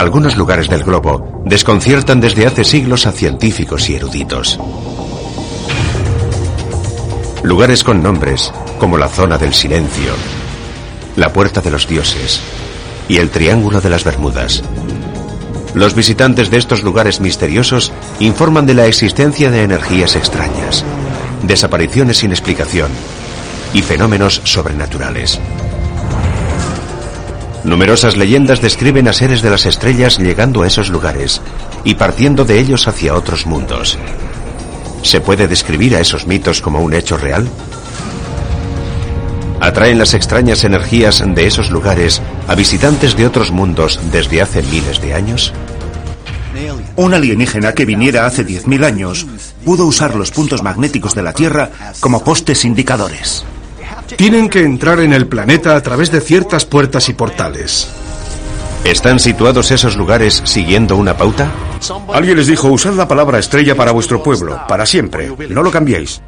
Algunos lugares del globo desconciertan desde hace siglos a científicos y eruditos. Lugares con nombres como la zona del silencio, la puerta de los dioses y el triángulo de las Bermudas. Los visitantes de estos lugares misteriosos informan de la existencia de energías extrañas, desapariciones sin explicación y fenómenos sobrenaturales. Numerosas leyendas describen a seres de las estrellas llegando a esos lugares y partiendo de ellos hacia otros mundos. ¿Se puede describir a esos mitos como un hecho real? ¿Atraen las extrañas energías de esos lugares a visitantes de otros mundos desde hace miles de años? Un alienígena que viniera hace 10.000 años pudo usar los puntos magnéticos de la Tierra como postes indicadores. Tienen que entrar en el planeta a través de ciertas puertas y portales. ¿Están situados esos lugares siguiendo una pauta? Alguien les dijo, usad la palabra estrella para vuestro pueblo, para siempre. No lo cambiéis.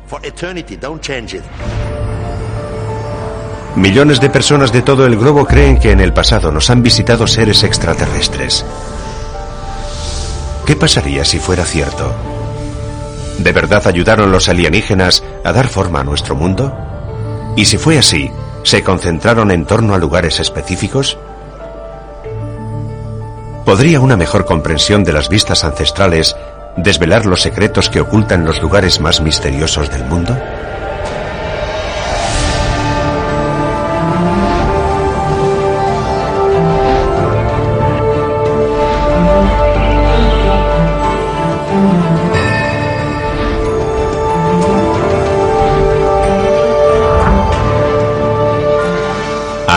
Millones de personas de todo el globo creen que en el pasado nos han visitado seres extraterrestres. ¿Qué pasaría si fuera cierto? ¿De verdad ayudaron los alienígenas a dar forma a nuestro mundo? Y si fue así, ¿se concentraron en torno a lugares específicos? ¿Podría una mejor comprensión de las vistas ancestrales desvelar los secretos que ocultan los lugares más misteriosos del mundo?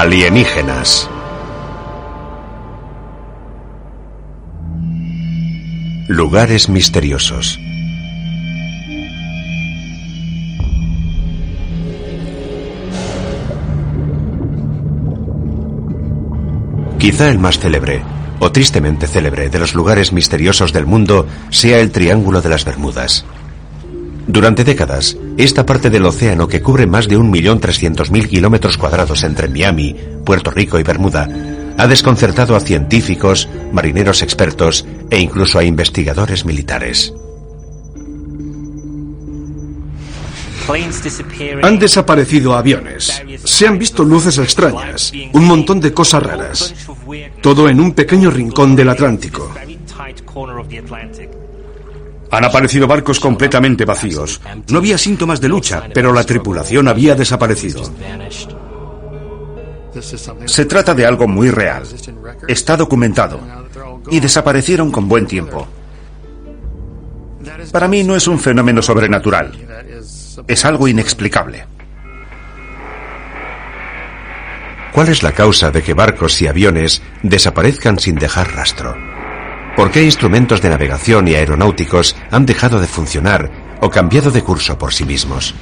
Alienígenas. Lugares misteriosos. Quizá el más célebre, o tristemente célebre, de los lugares misteriosos del mundo sea el Triángulo de las Bermudas. Durante décadas, esta parte del océano que cubre más de 1.300.000 kilómetros cuadrados entre Miami, Puerto Rico y Bermuda, ha desconcertado a científicos, marineros expertos e incluso a investigadores militares. Han desaparecido aviones, se han visto luces extrañas, un montón de cosas raras. Todo en un pequeño rincón del Atlántico. Han aparecido barcos completamente vacíos. No había síntomas de lucha, pero la tripulación había desaparecido. Se trata de algo muy real. Está documentado. Y desaparecieron con buen tiempo. Para mí no es un fenómeno sobrenatural. Es algo inexplicable. ¿Cuál es la causa de que barcos y aviones desaparezcan sin dejar rastro? ¿Por qué instrumentos de navegación y aeronáuticos han dejado de funcionar o cambiado de curso por sí mismos?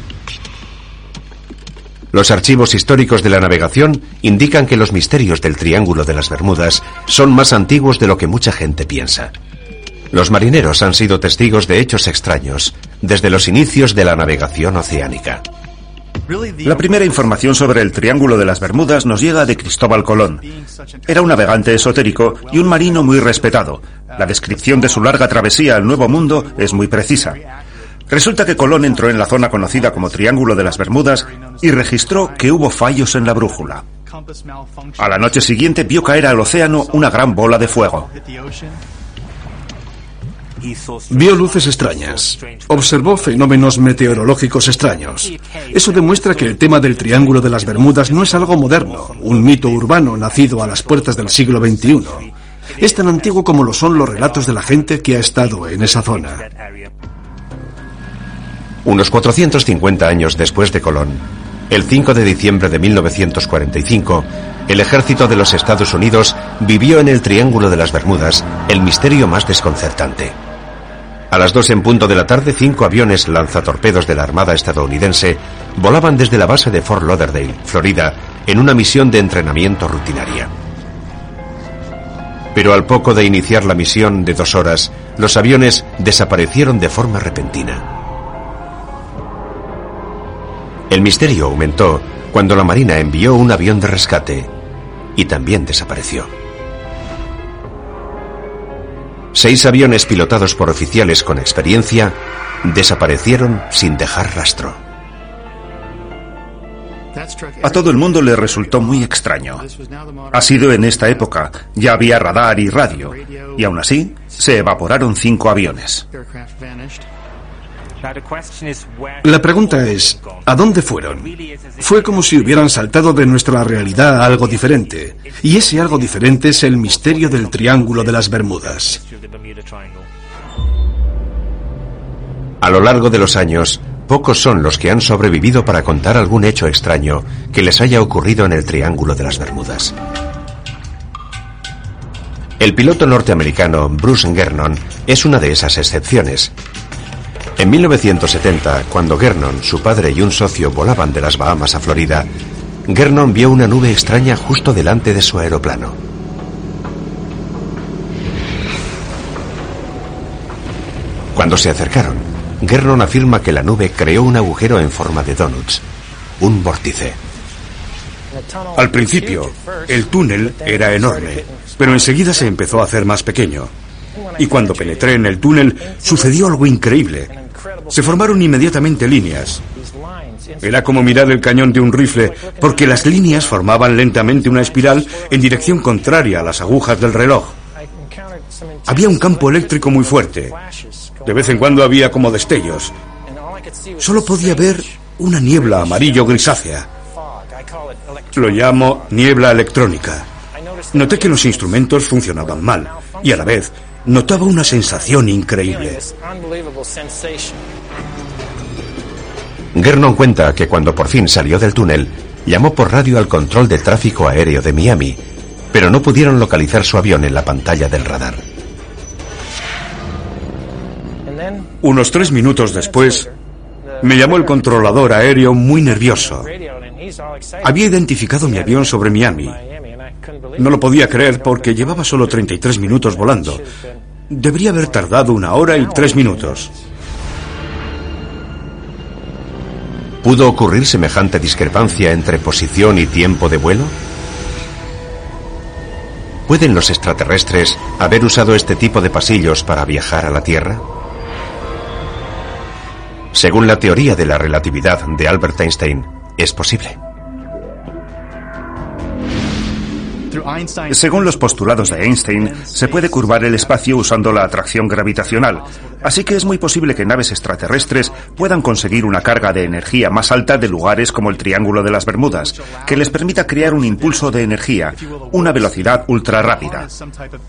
Los archivos históricos de la navegación indican que los misterios del Triángulo de las Bermudas son más antiguos de lo que mucha gente piensa. Los marineros han sido testigos de hechos extraños desde los inicios de la navegación oceánica. La primera información sobre el Triángulo de las Bermudas nos llega de Cristóbal Colón. Era un navegante esotérico y un marino muy respetado. La descripción de su larga travesía al Nuevo Mundo es muy precisa. Resulta que Colón entró en la zona conocida como Triángulo de las Bermudas y registró que hubo fallos en la brújula. A la noche siguiente vio caer al océano una gran bola de fuego. Vio luces extrañas. Observó fenómenos meteorológicos extraños. Eso demuestra que el tema del Triángulo de las Bermudas no es algo moderno, un mito urbano nacido a las puertas del siglo XXI. Es tan antiguo como lo son los relatos de la gente que ha estado en esa zona. Unos 450 años después de Colón, El 5 de diciembre de 1945, el ejército de los Estados Unidos vivió en el Triángulo de las Bermudas el misterio más desconcertante. A las dos en punto de la tarde, cinco aviones lanzatorpedos de la Armada estadounidense volaban desde la base de Fort Lauderdale, Florida, en una misión de entrenamiento rutinaria. Pero al poco de iniciar la misión de dos horas, los aviones desaparecieron de forma repentina. El misterio aumentó cuando la Marina envió un avión de rescate y también desapareció. Seis aviones pilotados por oficiales con experiencia desaparecieron sin dejar rastro. A todo el mundo le resultó muy extraño. Ha sido en esta época, ya había radar y radio, y aún así se evaporaron cinco aviones. La pregunta es, ¿a dónde fueron? Fue como si hubieran saltado de nuestra realidad a algo diferente, y ese algo diferente es el misterio del Triángulo de las Bermudas. A lo largo de los años, pocos son los que han sobrevivido para contar algún hecho extraño que les haya ocurrido en el Triángulo de las Bermudas. El piloto norteamericano Bruce Gernon es una de esas excepciones. En 1970, cuando Gernon, su padre y un socio volaban de las Bahamas a Florida, Gernon vio una nube extraña justo delante de su aeroplano. Cuando se acercaron, Gernon afirma que la nube creó un agujero en forma de donuts, un vórtice. Al principio, el túnel era enorme, pero enseguida se empezó a hacer más pequeño. Y cuando penetré en el túnel, sucedió algo increíble. Se formaron inmediatamente líneas. Era como mirar el cañón de un rifle, porque las líneas formaban lentamente una espiral en dirección contraria a las agujas del reloj. Había un campo eléctrico muy fuerte. De vez en cuando había como destellos. Solo podía ver una niebla amarillo grisácea. Lo llamo niebla electrónica. Noté que los instrumentos funcionaban mal y a la vez notaba una sensación increíble. Gernon cuenta que cuando por fin salió del túnel, llamó por radio al control de tráfico aéreo de Miami, pero no pudieron localizar su avión en la pantalla del radar. Unos tres minutos después, me llamó el controlador aéreo muy nervioso. Había identificado mi avión sobre Miami. No lo podía creer porque llevaba solo 33 minutos volando. Debería haber tardado una hora y tres minutos. ¿Pudo ocurrir semejante discrepancia entre posición y tiempo de vuelo? ¿Pueden los extraterrestres haber usado este tipo de pasillos para viajar a la Tierra? Según la teoría de la relatividad de Albert Einstein, es posible. Según los postulados de Einstein, se puede curvar el espacio usando la atracción gravitacional, así que es muy posible que naves extraterrestres puedan conseguir una carga de energía más alta de lugares como el Triángulo de las Bermudas, que les permita crear un impulso de energía, una velocidad ultra rápida.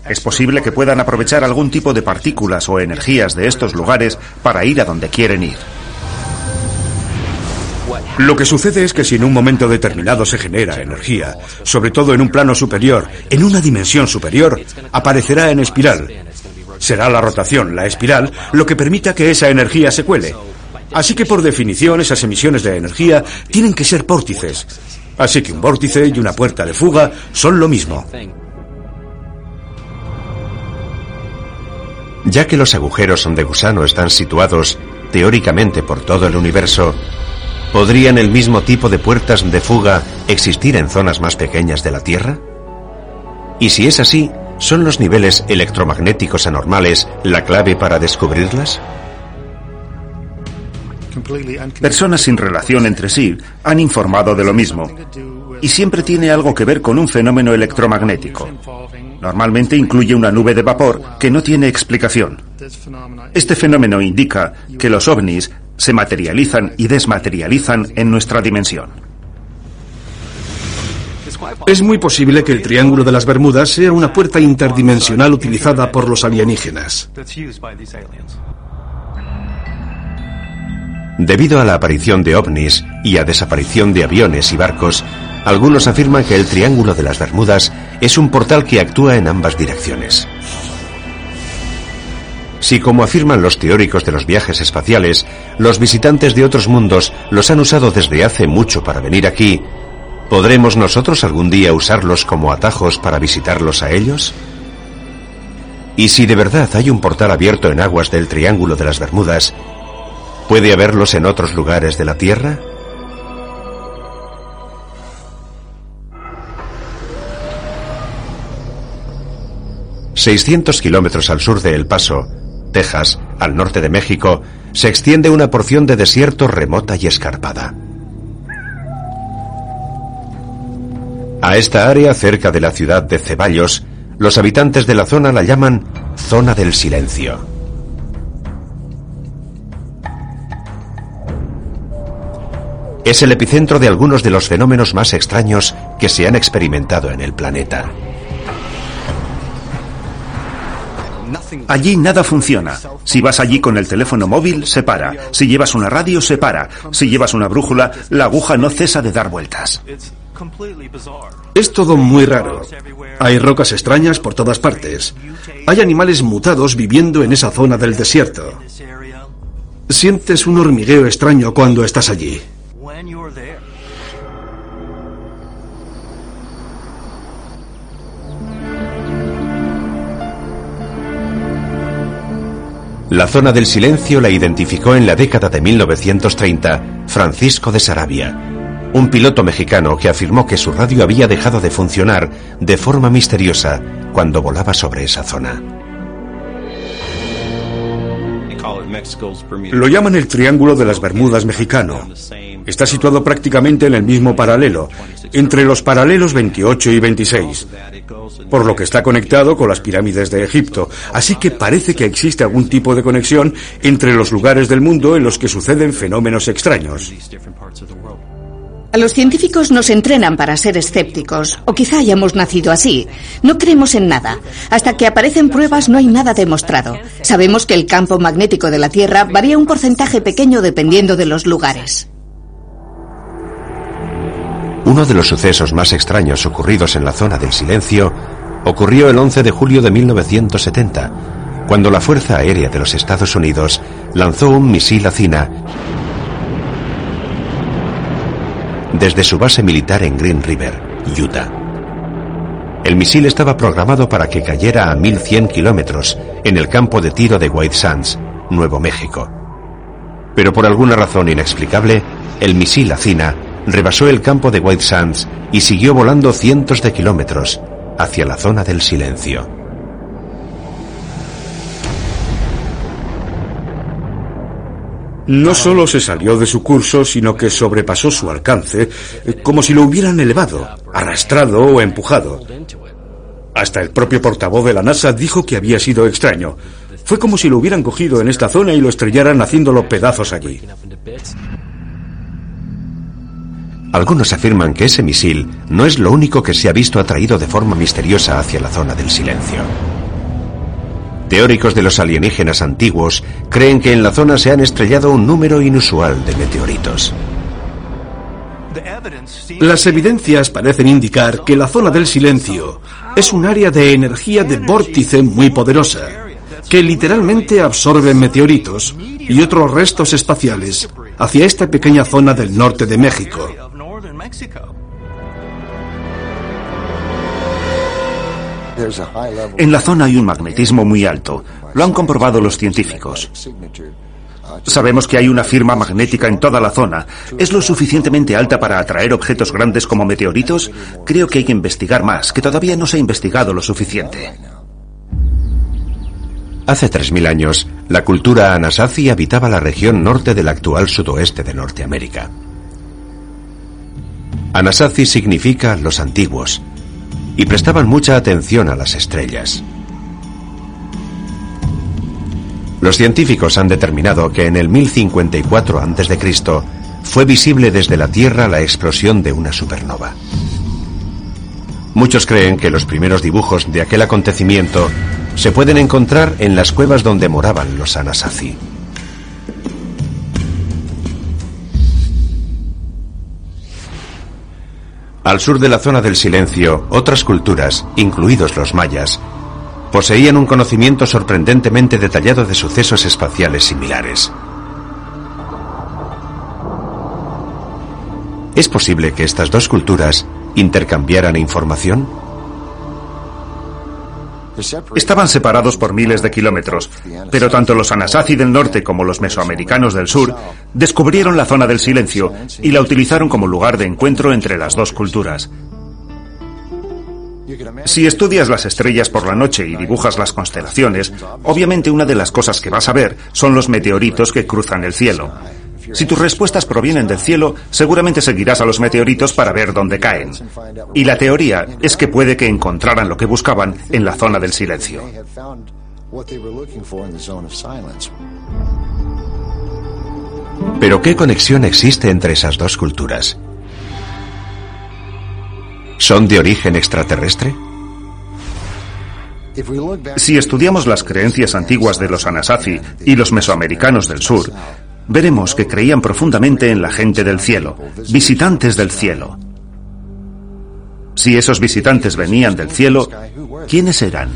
Es posible que puedan aprovechar algún tipo de partículas o energías de estos lugares para ir a donde quieren ir. Lo que sucede es que si en un momento determinado se genera energía, sobre todo en un plano superior, en una dimensión superior, aparecerá en espiral. Será la rotación, la espiral, lo que permita que esa energía se cuele. Así que por definición esas emisiones de energía tienen que ser vórtices. Así que un vórtice y una puerta de fuga son lo mismo. Ya que los agujeros de gusano están situados teóricamente por todo el universo, ¿Podrían el mismo tipo de puertas de fuga existir en zonas más pequeñas de la Tierra? Y si es así, ¿son los niveles electromagnéticos anormales la clave para descubrirlas? Personas sin relación entre sí han informado de lo mismo y siempre tiene algo que ver con un fenómeno electromagnético. Normalmente incluye una nube de vapor que no tiene explicación. Este fenómeno indica que los ovnis se materializan y desmaterializan en nuestra dimensión. Es muy posible que el Triángulo de las Bermudas sea una puerta interdimensional utilizada por los alienígenas. Debido a la aparición de ovnis y a desaparición de aviones y barcos, algunos afirman que el Triángulo de las Bermudas es un portal que actúa en ambas direcciones. Si, como afirman los teóricos de los viajes espaciales, los visitantes de otros mundos los han usado desde hace mucho para venir aquí, ¿podremos nosotros algún día usarlos como atajos para visitarlos a ellos? Y si de verdad hay un portal abierto en aguas del Triángulo de las Bermudas, ¿puede haberlos en otros lugares de la Tierra? ...600 kilómetros al sur de El Paso, Texas, al norte de México, se extiende una porción de desierto remota y escarpada. A esta área, cerca de la ciudad de Ceballos, los habitantes de la zona la llaman zona del silencio. Es el epicentro de algunos de los fenómenos más extraños que se han experimentado en el planeta. Allí nada funciona. Si vas allí con el teléfono móvil, se para. Si llevas una radio, se para. Si llevas una brújula, la aguja no cesa de dar vueltas. Es todo muy raro. Hay rocas extrañas por todas partes. Hay animales mutados viviendo en esa zona del desierto. Sientes un hormigueo extraño cuando estás allí. La zona del silencio la identificó en la década de 1930 Francisco de Sarabia, un piloto mexicano que afirmó que su radio había dejado de funcionar de forma misteriosa cuando volaba sobre esa zona. Lo llaman el Triángulo de las Bermudas mexicano. Está situado prácticamente en el mismo paralelo, entre los paralelos 28 y 26, por lo que está conectado con las pirámides de Egipto, así que parece que existe algún tipo de conexión entre los lugares del mundo en los que suceden fenómenos extraños. A los científicos nos entrenan para ser escépticos, o quizá hayamos nacido así. No creemos en nada. Hasta que aparecen pruebas no hay nada demostrado. Sabemos que el campo magnético de la Tierra varía un porcentaje pequeño dependiendo de los lugares. Uno de los sucesos más extraños ocurridos en la zona del silencio ocurrió el 11 de julio de 1970, cuando la Fuerza Aérea de los Estados Unidos lanzó un misil a Cina desde su base militar en Green River, Utah. El misil estaba programado para que cayera a 1100 kilómetros en el campo de tiro de White Sands, Nuevo México. Pero por alguna razón inexplicable, el misil Acina rebasó el campo de White Sands y siguió volando cientos de kilómetros hacia la zona del silencio. No solo se salió de su curso, sino que sobrepasó su alcance, eh, como si lo hubieran elevado, arrastrado o empujado. Hasta el propio portavoz de la NASA dijo que había sido extraño. Fue como si lo hubieran cogido en esta zona y lo estrellaran haciéndolo pedazos allí. Algunos afirman que ese misil no es lo único que se ha visto atraído de forma misteriosa hacia la zona del silencio. Teóricos de los alienígenas antiguos creen que en la zona se han estrellado un número inusual de meteoritos. Las evidencias parecen indicar que la zona del silencio es un área de energía de vórtice muy poderosa, que literalmente absorbe meteoritos y otros restos espaciales hacia esta pequeña zona del norte de México. En la zona hay un magnetismo muy alto. Lo han comprobado los científicos. Sabemos que hay una firma magnética en toda la zona. ¿Es lo suficientemente alta para atraer objetos grandes como meteoritos? Creo que hay que investigar más, que todavía no se ha investigado lo suficiente. Hace 3.000 años, la cultura Anasazi habitaba la región norte del actual sudoeste de Norteamérica. Anasazi significa los antiguos, y prestaban mucha atención a las estrellas. Los científicos han determinado que en el 1054 a.C. fue visible desde la Tierra la explosión de una supernova. Muchos creen que los primeros dibujos de aquel acontecimiento se pueden encontrar en las cuevas donde moraban los Anasazi. Al sur de la zona del silencio, otras culturas, incluidos los mayas, poseían un conocimiento sorprendentemente detallado de sucesos espaciales similares. ¿Es posible que estas dos culturas intercambiaran información? Estaban separados por miles de kilómetros, pero tanto los Anasazi del norte como los mesoamericanos del sur descubrieron la zona del silencio y la utilizaron como lugar de encuentro entre las dos culturas. Si estudias las estrellas por la noche y dibujas las constelaciones, obviamente una de las cosas que vas a ver son los meteoritos que cruzan el cielo. Si tus respuestas provienen del cielo, seguramente seguirás a los meteoritos para ver dónde caen. Y la teoría es que puede que encontraran lo que buscaban en la zona del silencio. Pero ¿qué conexión existe entre esas dos culturas? ¿Son de origen extraterrestre? Si estudiamos las creencias antiguas de los Anasazi y los mesoamericanos del sur, veremos que creían profundamente en la gente del cielo, visitantes del cielo. Si esos visitantes venían del cielo, ¿quiénes eran?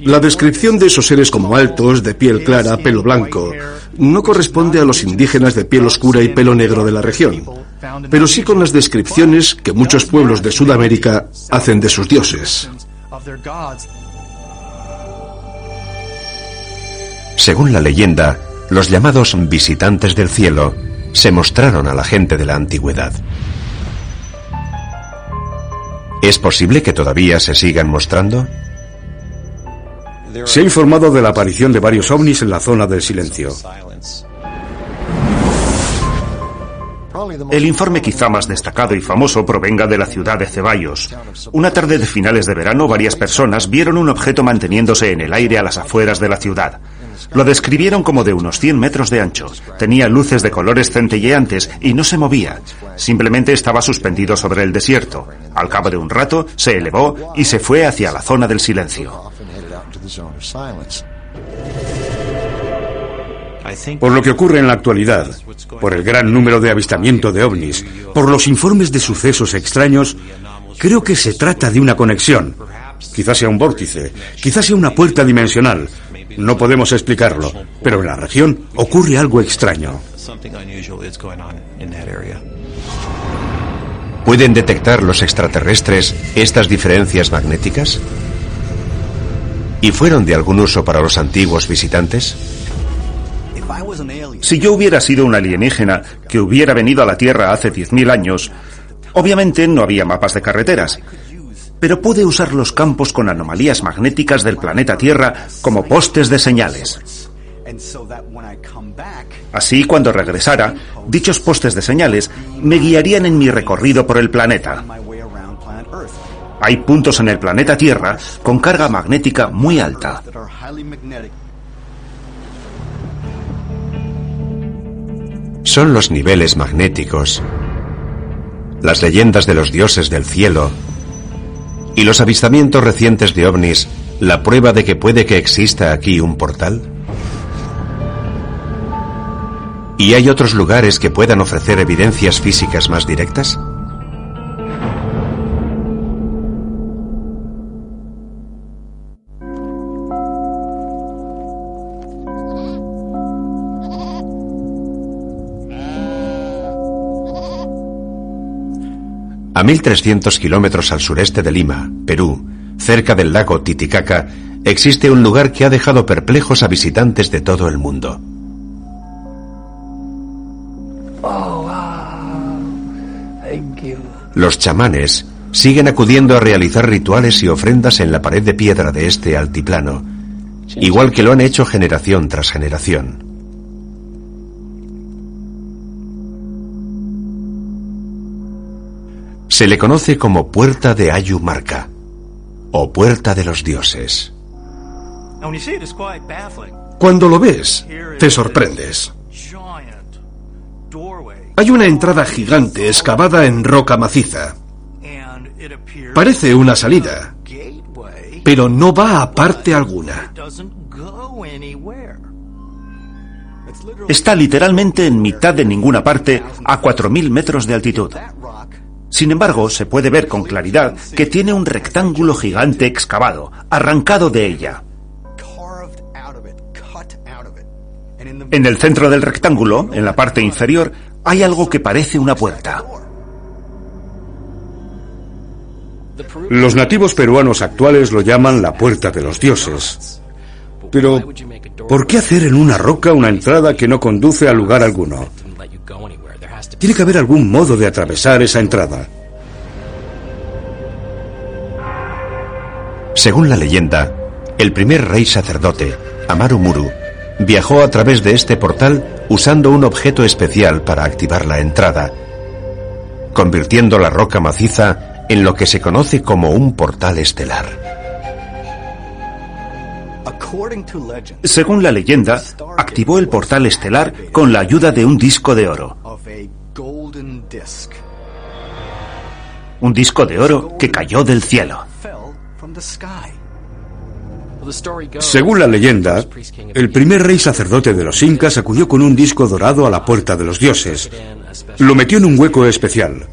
La descripción de esos seres como altos, de piel clara, pelo blanco, no corresponde a los indígenas de piel oscura y pelo negro de la región, pero sí con las descripciones que muchos pueblos de Sudamérica hacen de sus dioses. Según la leyenda, los llamados visitantes del cielo se mostraron a la gente de la antigüedad. ¿Es posible que todavía se sigan mostrando? Se ha informado de la aparición de varios ovnis en la zona del silencio. El informe quizá más destacado y famoso provenga de la ciudad de Ceballos. Una tarde de finales de verano, varias personas vieron un objeto manteniéndose en el aire a las afueras de la ciudad. Lo describieron como de unos 100 metros de ancho. Tenía luces de colores centelleantes y no se movía. Simplemente estaba suspendido sobre el desierto. Al cabo de un rato se elevó y se fue hacia la zona del silencio. Por lo que ocurre en la actualidad, por el gran número de avistamiento de ovnis, por los informes de sucesos extraños, creo que se trata de una conexión. Quizás sea un vórtice, quizás sea una puerta dimensional, no podemos explicarlo, pero en la región ocurre algo extraño. ¿Pueden detectar los extraterrestres estas diferencias magnéticas? ¿Y fueron de algún uso para los antiguos visitantes? Si yo hubiera sido un alienígena que hubiera venido a la Tierra hace 10.000 años, obviamente no había mapas de carreteras, pero pude usar los campos con anomalías magnéticas del planeta Tierra como postes de señales. Así, cuando regresara, dichos postes de señales me guiarían en mi recorrido por el planeta. Hay puntos en el planeta Tierra con carga magnética muy alta. Son los niveles magnéticos, las leyendas de los dioses del cielo, ¿Y los avistamientos recientes de ovnis la prueba de que puede que exista aquí un portal? ¿Y hay otros lugares que puedan ofrecer evidencias físicas más directas? A 1.300 kilómetros al sureste de Lima, Perú, cerca del lago Titicaca, existe un lugar que ha dejado perplejos a visitantes de todo el mundo. Los chamanes siguen acudiendo a realizar rituales y ofrendas en la pared de piedra de este altiplano, igual que lo han hecho generación tras generación. Se le conoce como Puerta de Ayumarca o Puerta de los Dioses. Cuando lo ves, te sorprendes. Hay una entrada gigante excavada en roca maciza. Parece una salida, pero no va a parte alguna. Está literalmente en mitad de ninguna parte a 4.000 metros de altitud. Sin embargo, se puede ver con claridad que tiene un rectángulo gigante excavado, arrancado de ella. En el centro del rectángulo, en la parte inferior, hay algo que parece una puerta. Los nativos peruanos actuales lo llaman la puerta de los dioses. Pero, ¿por qué hacer en una roca una entrada que no conduce a lugar alguno? Tiene que haber algún modo de atravesar esa entrada. Según la leyenda, el primer rey sacerdote, Amaru Muru, viajó a través de este portal usando un objeto especial para activar la entrada, convirtiendo la roca maciza en lo que se conoce como un portal estelar. Según la leyenda, activó el portal estelar con la ayuda de un disco de oro. Un disco de oro que cayó del cielo. Según la leyenda, el primer rey sacerdote de los incas acudió con un disco dorado a la puerta de los dioses. Lo metió en un hueco especial.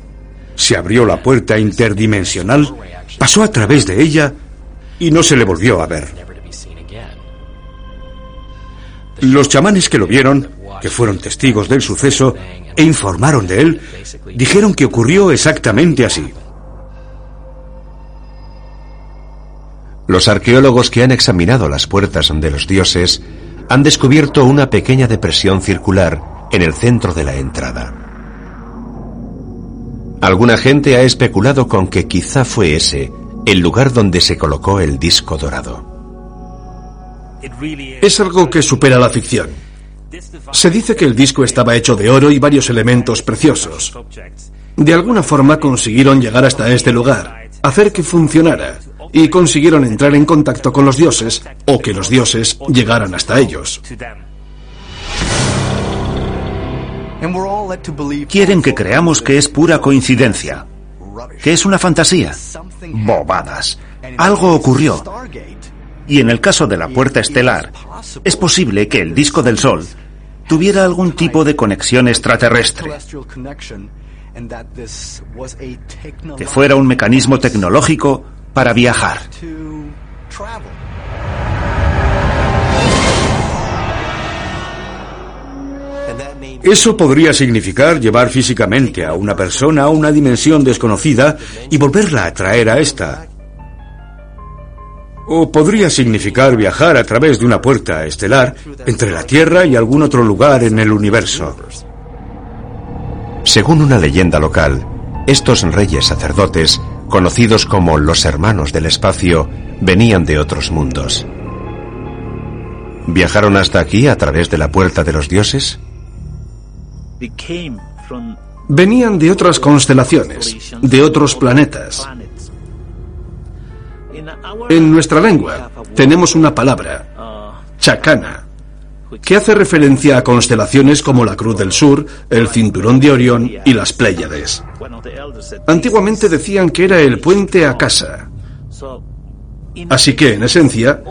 Se abrió la puerta interdimensional, pasó a través de ella y no se le volvió a ver. Los chamanes que lo vieron, que fueron testigos del suceso e informaron de él, dijeron que ocurrió exactamente así. Los arqueólogos que han examinado las puertas de los dioses han descubierto una pequeña depresión circular en el centro de la entrada. Alguna gente ha especulado con que quizá fue ese el lugar donde se colocó el disco dorado. Es algo que supera la ficción. Se dice que el disco estaba hecho de oro y varios elementos preciosos. De alguna forma consiguieron llegar hasta este lugar, hacer que funcionara, y consiguieron entrar en contacto con los dioses o que los dioses llegaran hasta ellos. Quieren que creamos que es pura coincidencia, que es una fantasía. Bobadas. Algo ocurrió. Y en el caso de la puerta estelar, es posible que el disco del Sol tuviera algún tipo de conexión extraterrestre. Que fuera un mecanismo tecnológico para viajar. Eso podría significar llevar físicamente a una persona a una dimensión desconocida y volverla a traer a esta. O podría significar viajar a través de una puerta estelar entre la Tierra y algún otro lugar en el universo. Según una leyenda local, estos reyes sacerdotes conocidos como los hermanos del espacio, venían de otros mundos. ¿Viajaron hasta aquí a través de la puerta de los dioses? Venían de otras constelaciones, de otros planetas. En nuestra lengua tenemos una palabra, chacana, que hace referencia a constelaciones como la Cruz del Sur, el Cinturón de Orión y las Pléyades. Antiguamente decían que era el puente a casa. Así que, en esencia,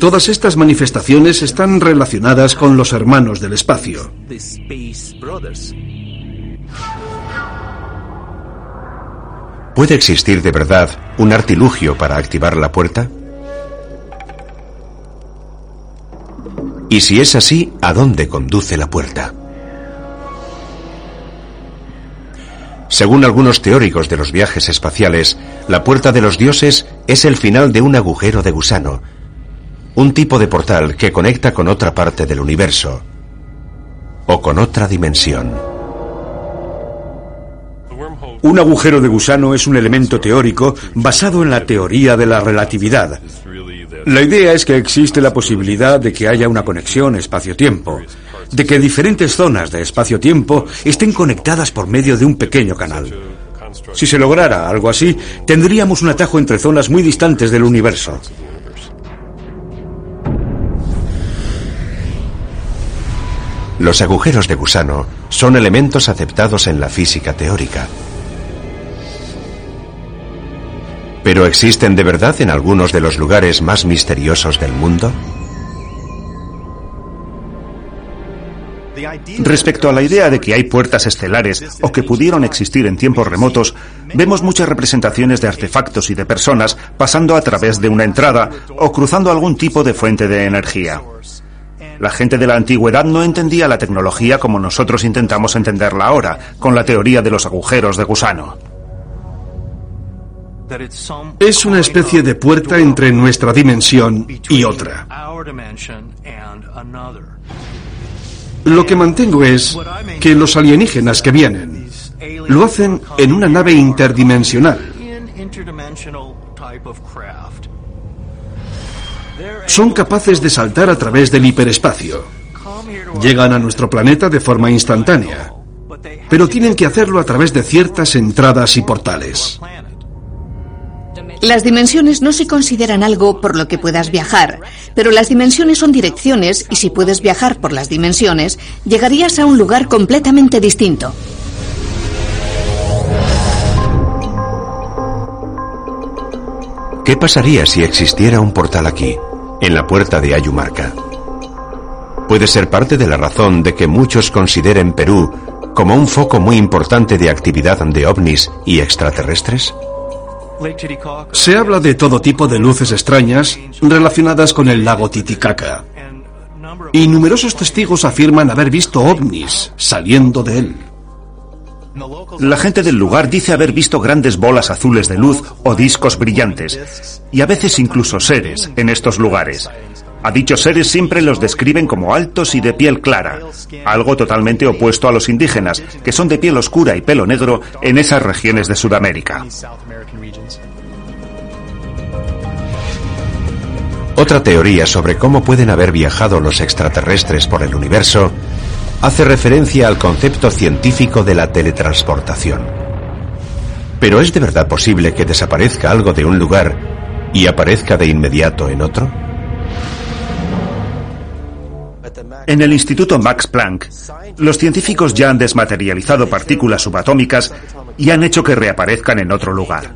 todas estas manifestaciones están relacionadas con los hermanos del espacio. ¿Puede existir de verdad un artilugio para activar la puerta? Y si es así, ¿a dónde conduce la puerta? Según algunos teóricos de los viajes espaciales, la puerta de los dioses es el final de un agujero de gusano, un tipo de portal que conecta con otra parte del universo o con otra dimensión. Un agujero de gusano es un elemento teórico basado en la teoría de la relatividad. La idea es que existe la posibilidad de que haya una conexión espacio-tiempo, de que diferentes zonas de espacio-tiempo estén conectadas por medio de un pequeño canal. Si se lograra algo así, tendríamos un atajo entre zonas muy distantes del universo. Los agujeros de gusano son elementos aceptados en la física teórica. ¿Pero existen de verdad en algunos de los lugares más misteriosos del mundo? Respecto a la idea de que hay puertas estelares o que pudieron existir en tiempos remotos, vemos muchas representaciones de artefactos y de personas pasando a través de una entrada o cruzando algún tipo de fuente de energía. La gente de la antigüedad no entendía la tecnología como nosotros intentamos entenderla ahora, con la teoría de los agujeros de gusano. Es una especie de puerta entre nuestra dimensión y otra. Lo que mantengo es que los alienígenas que vienen lo hacen en una nave interdimensional. Son capaces de saltar a través del hiperespacio. Llegan a nuestro planeta de forma instantánea, pero tienen que hacerlo a través de ciertas entradas y portales. Las dimensiones no se consideran algo por lo que puedas viajar, pero las dimensiones son direcciones y si puedes viajar por las dimensiones, llegarías a un lugar completamente distinto. ¿Qué pasaría si existiera un portal aquí, en la puerta de Ayumarca? Puede ser parte de la razón de que muchos consideren Perú como un foco muy importante de actividad de ovnis y extraterrestres. Se habla de todo tipo de luces extrañas relacionadas con el lago Titicaca. Y numerosos testigos afirman haber visto ovnis saliendo de él. La gente del lugar dice haber visto grandes bolas azules de luz o discos brillantes, y a veces incluso seres en estos lugares. A dichos seres siempre los describen como altos y de piel clara, algo totalmente opuesto a los indígenas, que son de piel oscura y pelo negro en esas regiones de Sudamérica. Otra teoría sobre cómo pueden haber viajado los extraterrestres por el universo hace referencia al concepto científico de la teletransportación. Pero ¿es de verdad posible que desaparezca algo de un lugar y aparezca de inmediato en otro? En el Instituto Max Planck, los científicos ya han desmaterializado partículas subatómicas y han hecho que reaparezcan en otro lugar.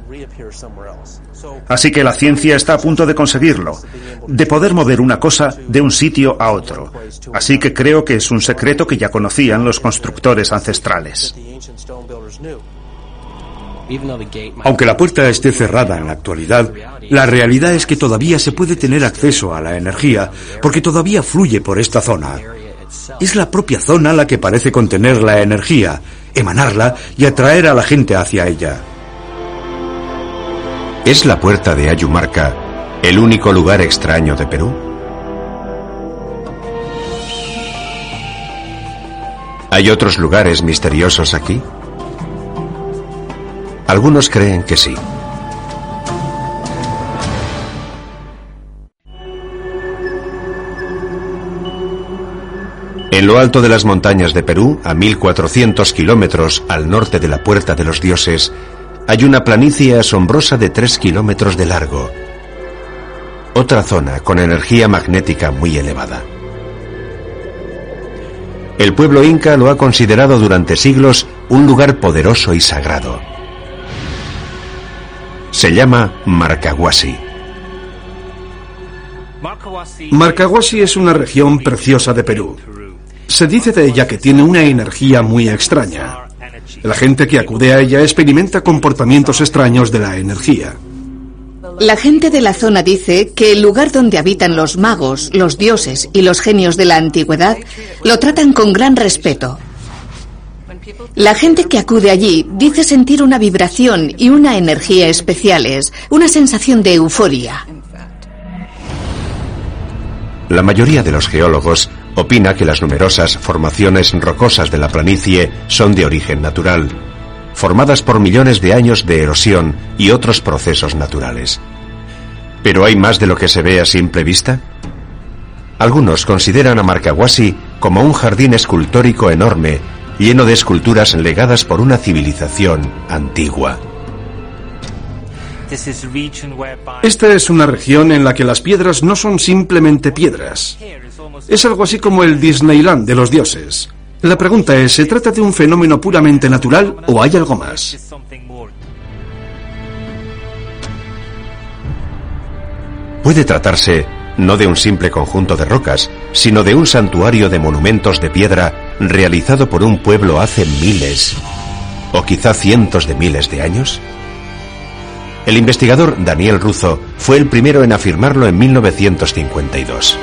Así que la ciencia está a punto de conseguirlo, de poder mover una cosa de un sitio a otro. Así que creo que es un secreto que ya conocían los constructores ancestrales. Aunque la puerta esté cerrada en la actualidad, la realidad es que todavía se puede tener acceso a la energía porque todavía fluye por esta zona. Es la propia zona la que parece contener la energía, emanarla y atraer a la gente hacia ella. ¿Es la puerta de Ayumarca el único lugar extraño de Perú? ¿Hay otros lugares misteriosos aquí? Algunos creen que sí. En lo alto de las montañas de Perú, a 1400 kilómetros al norte de la Puerta de los Dioses, hay una planicie asombrosa de 3 kilómetros de largo. Otra zona con energía magnética muy elevada. El pueblo inca lo ha considerado durante siglos un lugar poderoso y sagrado. Se llama Marcahuasi. Marcahuasi es una región preciosa de Perú. Se dice de ella que tiene una energía muy extraña. La gente que acude a ella experimenta comportamientos extraños de la energía. La gente de la zona dice que el lugar donde habitan los magos, los dioses y los genios de la antigüedad lo tratan con gran respeto. La gente que acude allí dice sentir una vibración y una energía especiales, una sensación de euforia. La mayoría de los geólogos opina que las numerosas formaciones rocosas de la planicie son de origen natural, formadas por millones de años de erosión y otros procesos naturales. ¿Pero hay más de lo que se ve a simple vista? Algunos consideran a Marcahuasi como un jardín escultórico enorme, lleno de esculturas legadas por una civilización antigua. Esta es una región en la que las piedras no son simplemente piedras. Es algo así como el Disneyland de los dioses. La pregunta es, ¿se trata de un fenómeno puramente natural o hay algo más? Puede tratarse no de un simple conjunto de rocas, sino de un santuario de monumentos de piedra realizado por un pueblo hace miles o quizá cientos de miles de años? El investigador Daniel Ruzo fue el primero en afirmarlo en 1952.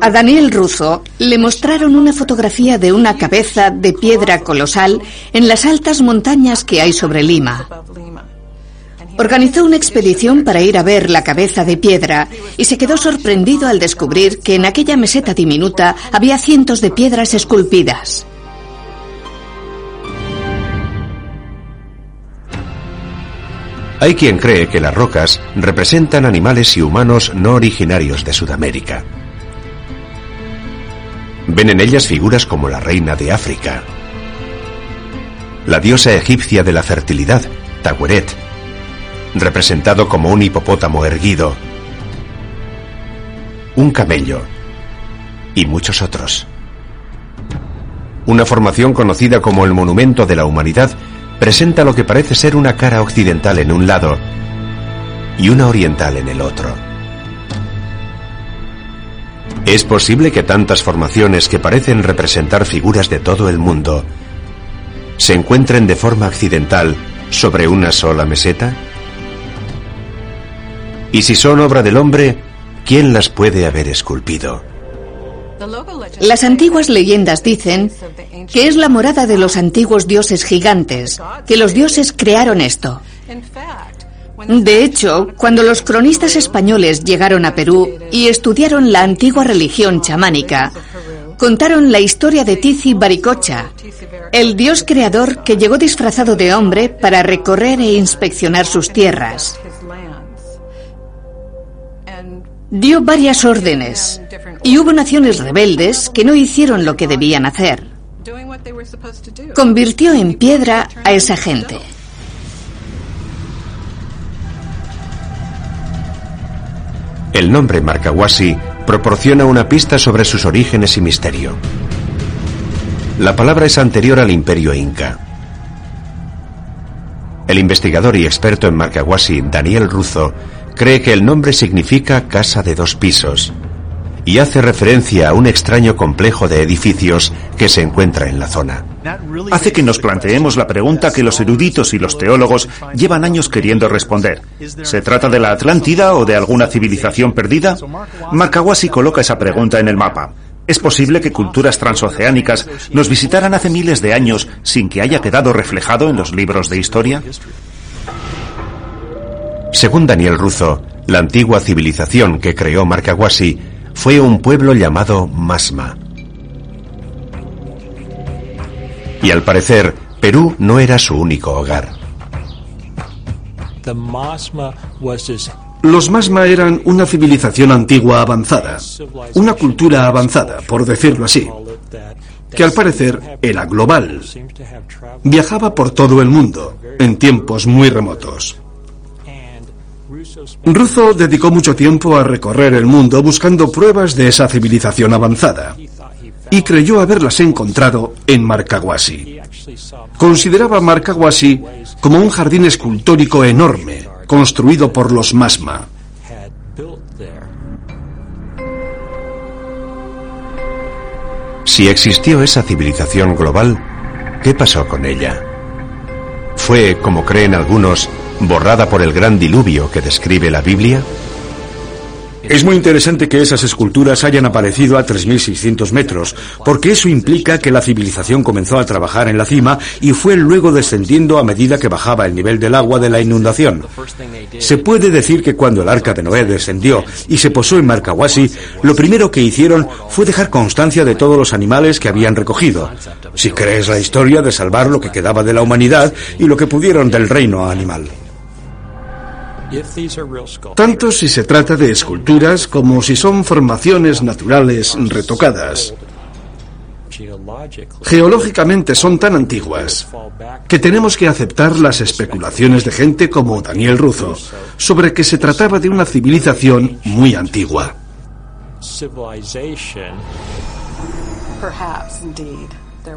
A Daniel Russo le mostraron una fotografía de una cabeza de piedra colosal en las altas montañas que hay sobre Lima. Organizó una expedición para ir a ver la cabeza de piedra y se quedó sorprendido al descubrir que en aquella meseta diminuta había cientos de piedras esculpidas. Hay quien cree que las rocas representan animales y humanos no originarios de Sudamérica. Ven en ellas figuras como la reina de África, la diosa egipcia de la fertilidad, Tahueret, representado como un hipopótamo erguido, un camello y muchos otros. Una formación conocida como el Monumento de la Humanidad presenta lo que parece ser una cara occidental en un lado y una oriental en el otro. ¿Es posible que tantas formaciones que parecen representar figuras de todo el mundo se encuentren de forma accidental sobre una sola meseta? Y si son obra del hombre, ¿quién las puede haber esculpido? Las antiguas leyendas dicen que es la morada de los antiguos dioses gigantes, que los dioses crearon esto. De hecho, cuando los cronistas españoles llegaron a Perú y estudiaron la antigua religión chamánica, contaron la historia de Tizi Baricocha, el dios creador que llegó disfrazado de hombre para recorrer e inspeccionar sus tierras. Dio varias órdenes y hubo naciones rebeldes que no hicieron lo que debían hacer. Convirtió en piedra a esa gente. El nombre Marcahuasi proporciona una pista sobre sus orígenes y misterio. La palabra es anterior al imperio inca. El investigador y experto en Marcahuasi, Daniel Ruzo, cree que el nombre significa casa de dos pisos y hace referencia a un extraño complejo de edificios que se encuentra en la zona. Hace que nos planteemos la pregunta que los eruditos y los teólogos llevan años queriendo responder. ¿Se trata de la Atlántida o de alguna civilización perdida? Marcahuasi coloca esa pregunta en el mapa. ¿Es posible que culturas transoceánicas nos visitaran hace miles de años sin que haya quedado reflejado en los libros de historia? Según Daniel Ruzo, la antigua civilización que creó Marcahuasi fue un pueblo llamado Masma. Y al parecer, Perú no era su único hogar. Los Masma eran una civilización antigua avanzada, una cultura avanzada, por decirlo así, que al parecer era global. Viajaba por todo el mundo, en tiempos muy remotos. Ruzo dedicó mucho tiempo a recorrer el mundo buscando pruebas de esa civilización avanzada y creyó haberlas encontrado en Marcahuasi. Consideraba Marcahuasi como un jardín escultórico enorme construido por los Masma. Si existió esa civilización global, ¿qué pasó con ella? ¿Fue, como creen algunos, borrada por el gran diluvio que describe la Biblia? Es muy interesante que esas esculturas hayan aparecido a 3.600 metros, porque eso implica que la civilización comenzó a trabajar en la cima y fue luego descendiendo a medida que bajaba el nivel del agua de la inundación. Se puede decir que cuando el arca de Noé descendió y se posó en Marcahuasi, lo primero que hicieron fue dejar constancia de todos los animales que habían recogido. Si crees la historia de salvar lo que quedaba de la humanidad y lo que pudieron del reino animal. Tanto si se trata de esculturas como si son formaciones naturales retocadas. Geológicamente son tan antiguas que tenemos que aceptar las especulaciones de gente como Daniel Ruzo sobre que se trataba de una civilización muy antigua.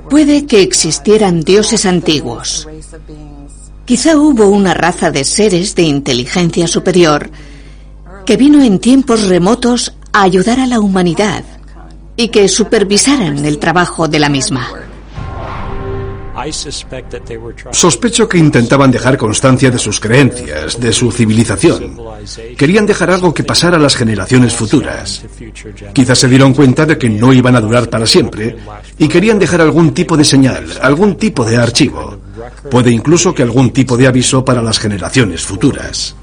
Puede que existieran dioses antiguos, Quizá hubo una raza de seres de inteligencia superior que vino en tiempos remotos a ayudar a la humanidad y que supervisaran el trabajo de la misma. Sospecho que intentaban dejar constancia de sus creencias, de su civilización. Querían dejar algo que pasara a las generaciones futuras. Quizás se dieron cuenta de que no iban a durar para siempre y querían dejar algún tipo de señal, algún tipo de archivo. Puede incluso que algún tipo de aviso para las generaciones futuras.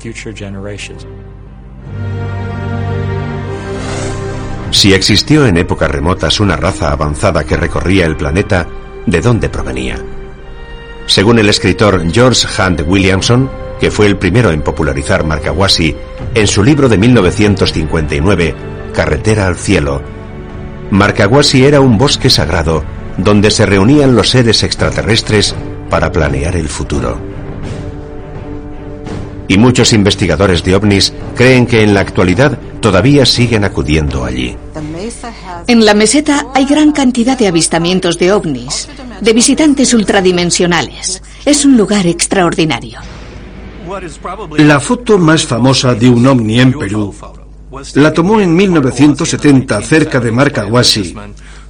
Si existió en épocas remotas una raza avanzada que recorría el planeta, ¿de dónde provenía? Según el escritor George Hunt Williamson, que fue el primero en popularizar Marcahuasi, en su libro de 1959, Carretera al Cielo, Marcahuasi era un bosque sagrado donde se reunían los seres extraterrestres para planear el futuro. Y muchos investigadores de ovnis creen que en la actualidad todavía siguen acudiendo allí. En la meseta hay gran cantidad de avistamientos de ovnis, de visitantes ultradimensionales. Es un lugar extraordinario. La foto más famosa de un ovni en Perú la tomó en 1970 cerca de Marcahuasi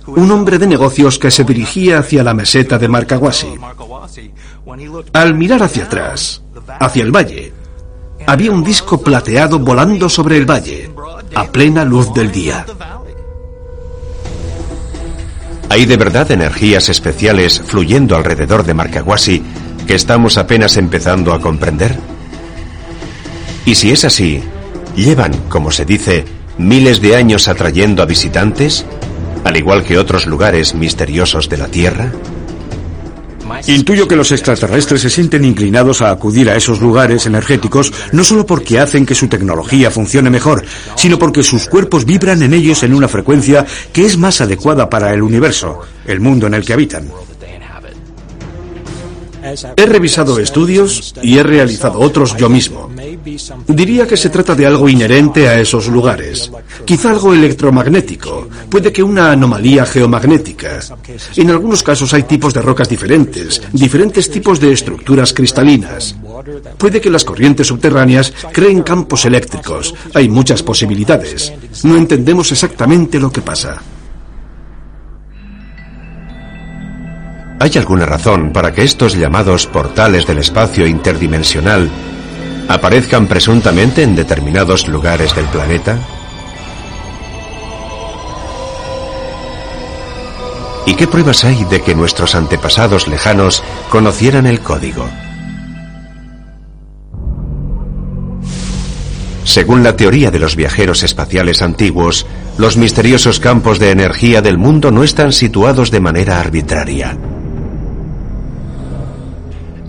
un hombre de negocios que se dirigía hacia la meseta de Marcahuasi. Al mirar hacia atrás, hacia el valle, había un disco plateado volando sobre el valle, a plena luz del día. ¿Hay de verdad energías especiales fluyendo alrededor de Marcahuasi que estamos apenas empezando a comprender? Y si es así, ¿llevan, como se dice, miles de años atrayendo a visitantes, al igual que otros lugares misteriosos de la Tierra? Intuyo que los extraterrestres se sienten inclinados a acudir a esos lugares energéticos no solo porque hacen que su tecnología funcione mejor, sino porque sus cuerpos vibran en ellos en una frecuencia que es más adecuada para el universo, el mundo en el que habitan. He revisado estudios y he realizado otros yo mismo. Diría que se trata de algo inherente a esos lugares. Quizá algo electromagnético, puede que una anomalía geomagnética. En algunos casos hay tipos de rocas diferentes, diferentes tipos de estructuras cristalinas. Puede que las corrientes subterráneas creen campos eléctricos. Hay muchas posibilidades. No entendemos exactamente lo que pasa. ¿Hay alguna razón para que estos llamados portales del espacio interdimensional aparezcan presuntamente en determinados lugares del planeta? ¿Y qué pruebas hay de que nuestros antepasados lejanos conocieran el código? Según la teoría de los viajeros espaciales antiguos, los misteriosos campos de energía del mundo no están situados de manera arbitraria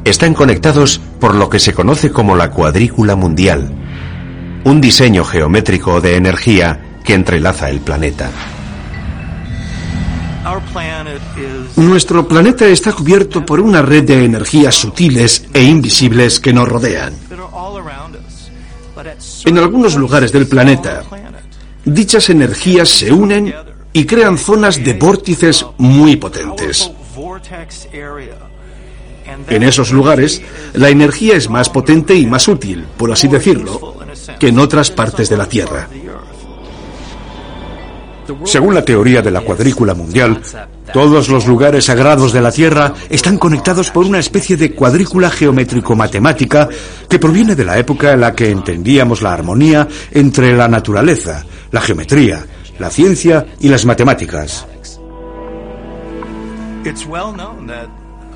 están conectados por lo que se conoce como la cuadrícula mundial, un diseño geométrico de energía que entrelaza el planeta. Nuestro planeta está cubierto por una red de energías sutiles e invisibles que nos rodean. En algunos lugares del planeta, dichas energías se unen y crean zonas de vórtices muy potentes. En esos lugares, la energía es más potente y más útil, por así decirlo, que en otras partes de la Tierra. Según la teoría de la cuadrícula mundial, todos los lugares sagrados de la Tierra están conectados por una especie de cuadrícula geométrico-matemática que proviene de la época en la que entendíamos la armonía entre la naturaleza, la geometría, la ciencia y las matemáticas.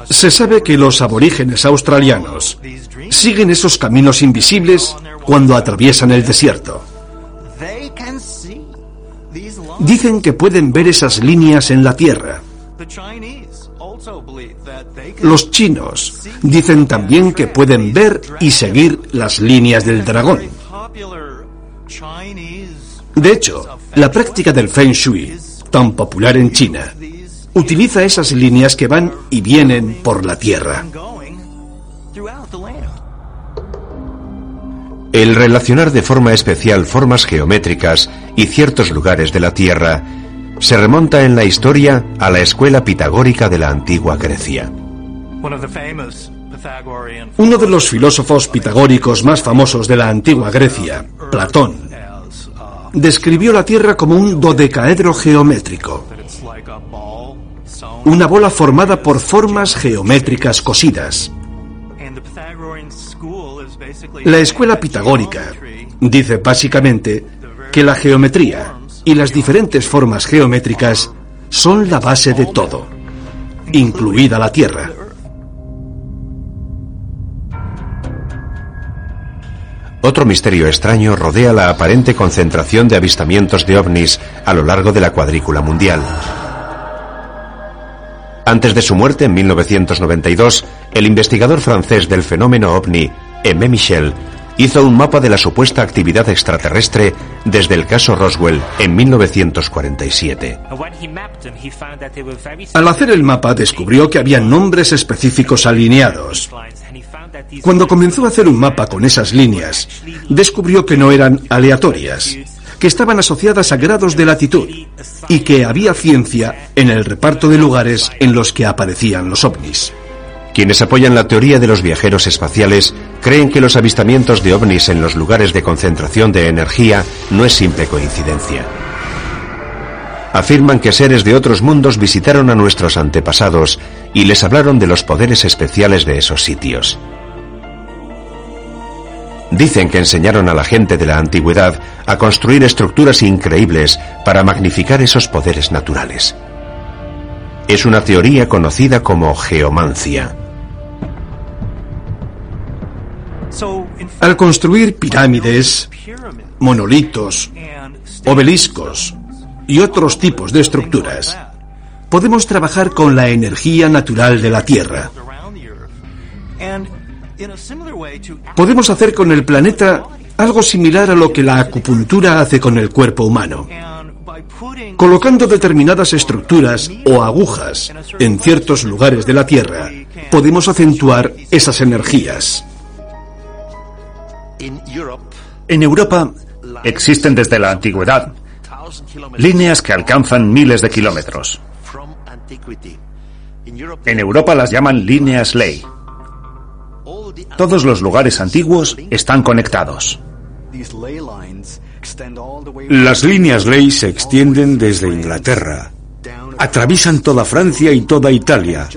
Se sabe que los aborígenes australianos siguen esos caminos invisibles cuando atraviesan el desierto. Dicen que pueden ver esas líneas en la tierra. Los chinos dicen también que pueden ver y seguir las líneas del dragón. De hecho, la práctica del Feng Shui, tan popular en China, utiliza esas líneas que van y vienen por la Tierra. El relacionar de forma especial formas geométricas y ciertos lugares de la Tierra se remonta en la historia a la escuela pitagórica de la antigua Grecia. Uno de los filósofos pitagóricos más famosos de la antigua Grecia, Platón, describió la Tierra como un dodecaedro geométrico, una bola formada por formas geométricas cosidas. La escuela pitagórica dice básicamente que la geometría y las diferentes formas geométricas son la base de todo, incluida la Tierra. Otro misterio extraño rodea la aparente concentración de avistamientos de ovnis a lo largo de la cuadrícula mundial. Antes de su muerte en 1992, el investigador francés del fenómeno ovni, Aimé Michel, hizo un mapa de la supuesta actividad extraterrestre desde el caso Roswell en 1947. Al hacer el mapa descubrió que había nombres específicos alineados. Cuando comenzó a hacer un mapa con esas líneas, descubrió que no eran aleatorias, que estaban asociadas a grados de latitud y que había ciencia en el reparto de lugares en los que aparecían los ovnis. Quienes apoyan la teoría de los viajeros espaciales creen que los avistamientos de ovnis en los lugares de concentración de energía no es simple coincidencia. Afirman que seres de otros mundos visitaron a nuestros antepasados y les hablaron de los poderes especiales de esos sitios. Dicen que enseñaron a la gente de la antigüedad a construir estructuras increíbles para magnificar esos poderes naturales. Es una teoría conocida como geomancia. Al construir pirámides, monolitos, obeliscos y otros tipos de estructuras, podemos trabajar con la energía natural de la Tierra. Podemos hacer con el planeta algo similar a lo que la acupuntura hace con el cuerpo humano. Colocando determinadas estructuras o agujas en ciertos lugares de la Tierra, podemos acentuar esas energías. En Europa existen desde la antigüedad líneas que alcanzan miles de kilómetros. En Europa las llaman líneas ley. Todos los lugares antiguos están conectados. Las líneas ley se extienden desde Inglaterra, atraviesan toda Francia y toda Italia,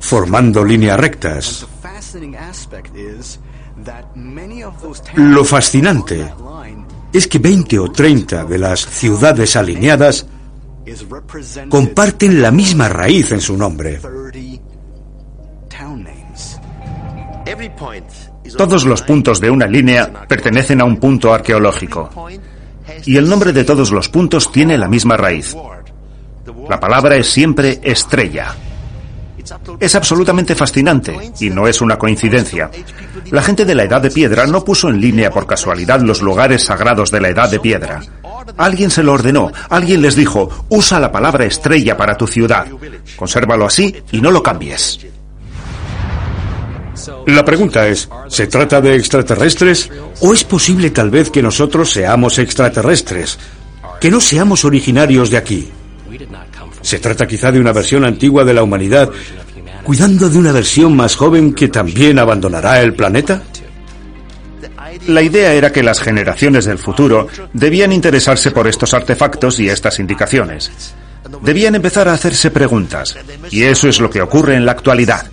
formando líneas rectas. Lo fascinante es que 20 o 30 de las ciudades alineadas comparten la misma raíz en su nombre. Todos los puntos de una línea pertenecen a un punto arqueológico. Y el nombre de todos los puntos tiene la misma raíz. La palabra es siempre estrella. Es absolutamente fascinante y no es una coincidencia. La gente de la Edad de Piedra no puso en línea por casualidad los lugares sagrados de la Edad de Piedra. Alguien se lo ordenó, alguien les dijo, usa la palabra estrella para tu ciudad. Consérvalo así y no lo cambies. La pregunta es, ¿se trata de extraterrestres o es posible tal vez que nosotros seamos extraterrestres, que no seamos originarios de aquí? ¿Se trata quizá de una versión antigua de la humanidad, cuidando de una versión más joven que también abandonará el planeta? La idea era que las generaciones del futuro debían interesarse por estos artefactos y estas indicaciones. Debían empezar a hacerse preguntas, y eso es lo que ocurre en la actualidad.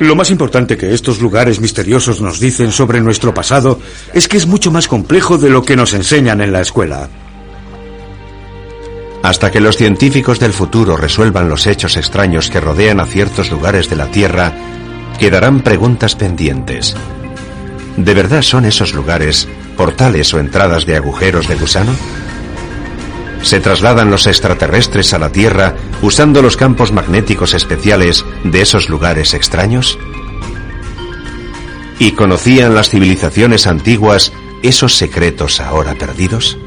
Lo más importante que estos lugares misteriosos nos dicen sobre nuestro pasado es que es mucho más complejo de lo que nos enseñan en la escuela. Hasta que los científicos del futuro resuelvan los hechos extraños que rodean a ciertos lugares de la Tierra, quedarán preguntas pendientes. ¿De verdad son esos lugares portales o entradas de agujeros de gusano? ¿Se trasladan los extraterrestres a la Tierra usando los campos magnéticos especiales de esos lugares extraños? ¿Y conocían las civilizaciones antiguas esos secretos ahora perdidos?